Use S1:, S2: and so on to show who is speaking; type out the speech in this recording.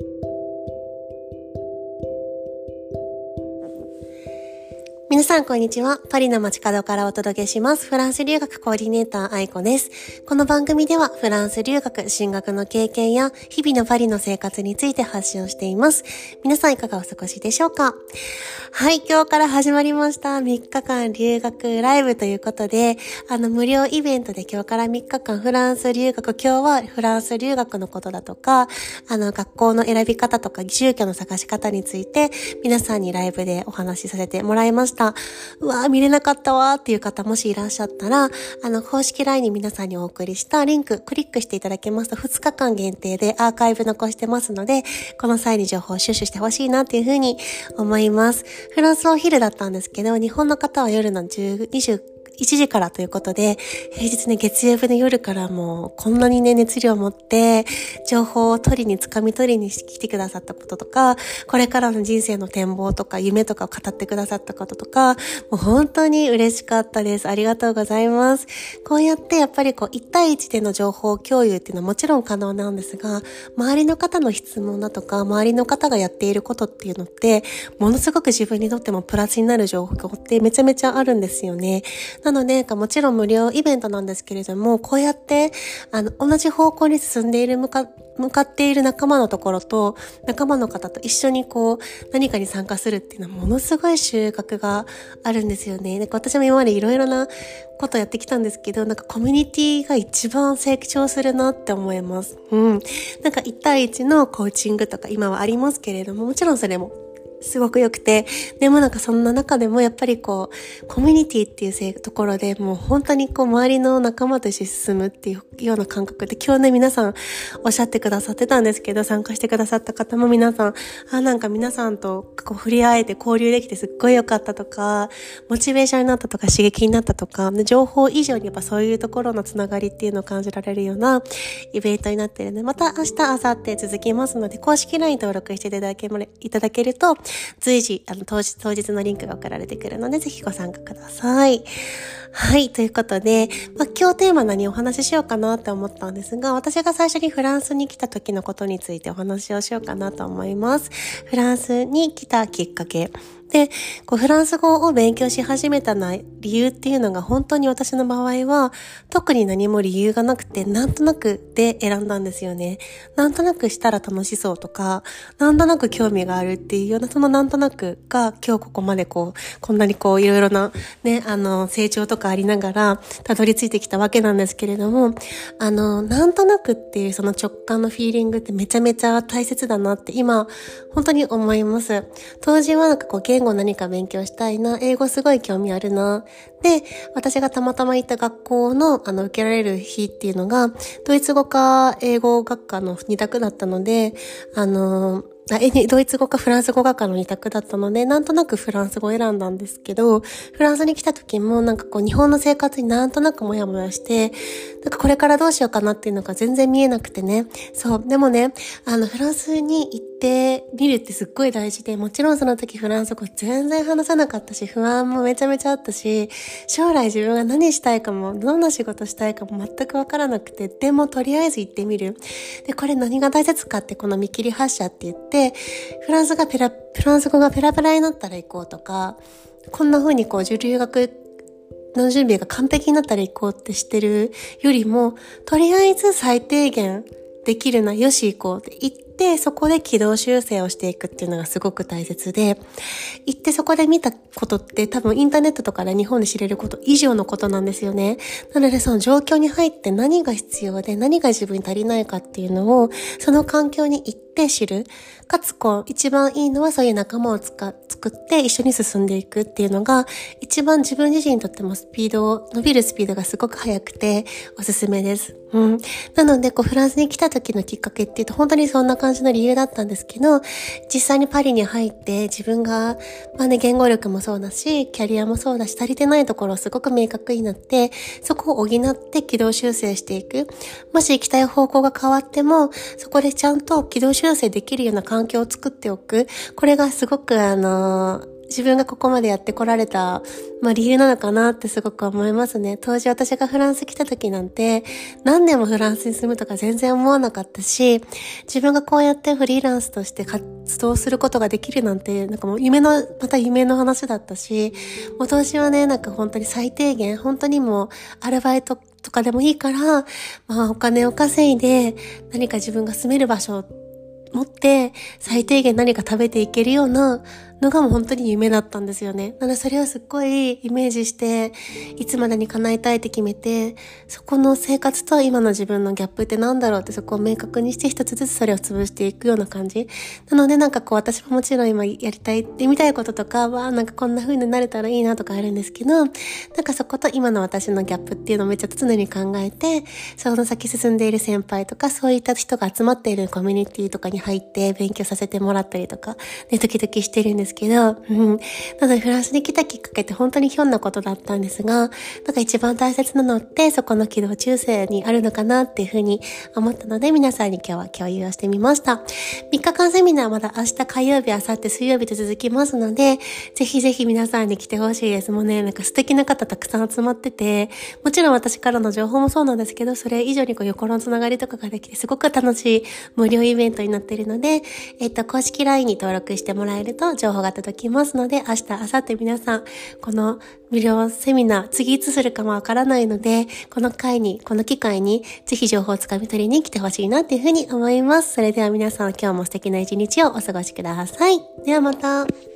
S1: Thank you. 皆さん、こんにちは。パリの街角からお届けします。フランス留学コーディネーター、愛子です。この番組では、フランス留学、進学の経験や、日々のパリの生活について発信をしています。皆さん、いかがお過ごしでしょうか？はい、今日から始まりました。3日間留学ライブということで、あの、無料イベントで今日から3日間フランス留学、今日はフランス留学のことだとか、あの、学校の選び方とか、住居の探し方について、皆さんにライブでお話しさせてもらいました。た。うわー見れなかったわーっていう方もしいらっしゃったら、あの、公式 LINE に皆さんにお送りしたリンク、クリックしていただけますと2日間限定でアーカイブ残してますので、この際に情報を収集してほしいなっていうふうに思います。フランスお昼だったんですけど、日本の方は夜の10、20、1時からということで、平日ね、月曜日の夜からもう、こんなにね、熱量を持って、情報を取りに、掴み取りに来てくださったこととか、これからの人生の展望とか、夢とかを語ってくださったこととか、もう本当に嬉しかったです。ありがとうございます。こうやってやっぱりこう、1対1での情報共有っていうのはもちろん可能なんですが、周りの方の質問だとか、周りの方がやっていることっていうのって、ものすごく自分にとってもプラスになる情報ってめちゃめちゃあるんですよね。なので、もちろん無料イベントなんですけれども、こうやって、あの、同じ方向に進んでいる向か、向かっている仲間のところと、仲間の方と一緒にこう、何かに参加するっていうのはものすごい収穫があるんですよね。なんか私も今までいろいろなことやってきたんですけど、なんかコミュニティが一番成長するなって思います。うん。なんか1対1のコーチングとか今はありますけれども、もちろんそれもすごく良くて、でもなんかそんな中でもやっぱりこう、コミュニティっていうところでもう本当にこう周りの仲間として進むっていうような感覚で今日ね皆さんおっしゃってくださってたんですけど、参加してくださった方も皆さん、あ、なんか皆さんとこう触れ合えて交流できてすっごい良かったとか、モチベーションになったとか刺激になったとか、情報以上にやっぱそういうところのつながりっていうのを感じられるようなイベントになってるので、また明日、明後日続きますので、公式 LINE 登録していただけいただけると、随時、あの、当日、当日のリンクが送られてくるので、ぜひご参加ください。はい、ということで、まあ、今日テーマ何お話ししようかなって思ったんですが、私が最初にフランスに来た時のことについてお話をしようかなと思います。フランスに来たきっかけ。で、こうフランス語を勉強し始めたな理由っていうのが本当に私の場合は特に何も理由がなくてなんとなくで選んだんですよね。なんとなくしたら楽しそうとか、なんとなく興味があるっていうようなそのなんとなくが今日ここまでこう、こんなにこういろいろなね、あの成長とかありながらたどり着いてきたわけなんですけれども、あの、なんとなくっていうその直感のフィーリングってめちゃめちゃ大切だなって今本当に思います。当時はなんかこう言語何か勉強したいな、英語すごい興味あるな。で、私がたまたま行った学校の、あの、受けられる日っていうのが、ドイツ語か英語学科の二択だったので、あの、ドイツ語かフランス語学科の二択だったので、なんとなくフランス語を選んだんですけど、フランスに来た時もなんかこう日本の生活になんとなくモヤモヤして、なんかこれからどうしようかなっていうのが全然見えなくてね。そう。でもね、あのフランスに行ってみるってすっごい大事で、もちろんその時フランス語全然話さなかったし、不安もめちゃめちゃあったし、将来自分が何したいかも、どんな仕事したいかも全くわからなくて、でもとりあえず行ってみる。で、これ何が大切かってこの見切り発車って言って、フランスがペラ、フランス語がペラペラになったら行こうとか、こんな風にこう、留学の準備が完璧になったら行こうってしてるよりも、とりあえず最低限できるな、よし行こうって言って、そこで軌道修正をしていくっていうのがすごく大切で、行ってそこで見たことって多分インターネットとかで日本で知れること以上のことなんですよね。なのでその状況に入って何が必要で何が自分に足りないかっていうのを、その環境に行って知る。かつこう、一番いいのはそういう仲間をつか作って一緒に進んでいくっていうのが、一番自分自身にとってもスピードを、伸びるスピードがすごく速くておすすめです。うん。なので、こう、フランスに来た時のきっかけっていうと、本当にそんな感じの理由だったんですけど、実際にパリに入って自分が、まあね、言語力もそうだし、キャリアもそうだし、足りてないところすごく明確になって、そこを補って軌道修正していく。もし行きたい方向が変わっても、そこでちゃんと軌道修修正できるような環境を作っておく。これがすごく、あの自分がここまでやってこられた、まあ理由なのかなってすごく思いますね。当時私がフランス来た時なんて、何年もフランスに住むとか全然思わなかったし、自分がこうやってフリーランスとして活動することができるなんて、なんかもう夢の、また夢の話だったし、もう当時はね、なんか本当に最低限、本当にもうアルバイトとかでもいいから、まあお金を稼いで何か自分が住める場所持って最低限何か食べていけるようなのがもう本当に夢だったんですよね。なのでそれをすっごいイメージして、いつまでに叶えたいって決めて、そこの生活と今の自分のギャップって何だろうってそこを明確にして一つずつそれを潰していくような感じ。なのでなんかこう私ももちろん今やりたいってみたいこととかは、なんかこんな風になれたらいいなとかあるんですけど、なんかそこと今の私のギャップっていうのをめっちゃ常に考えて、その先進んでいる先輩とかそういった人が集まっているコミュニティとかに入って勉強させてもらったりとか、ね、時々してるんですですけど、うん。なのでフランスに来たきっかけって本当にひょんなことだったんですが、なんか一番大切なのってそこの軌道中世にあるのかなっていうふうに思ったので皆さんに今日は共有をしてみました。3日間セミナーまだ明日火曜日、明後日水曜日と続きますので、ぜひぜひ皆さんに来てほしいです。もうね、なんか素敵な方たくさん集まってて、もちろん私からの情報もそうなんですけど、それ以上にこう横のつながりとかができてすごく楽しい無料イベントになっているので、えっと、公式 LINE に登録してもらえると情報が届きますので、明日、明後日皆さん、この無料セミナー、次いつするかもわからないので、この回に、この機会に、ぜひ情報をつかみ取りに来てほしいなっていうふうに思います。それでは皆さん、今日も素敵な一日をお過ごしください。ではまた。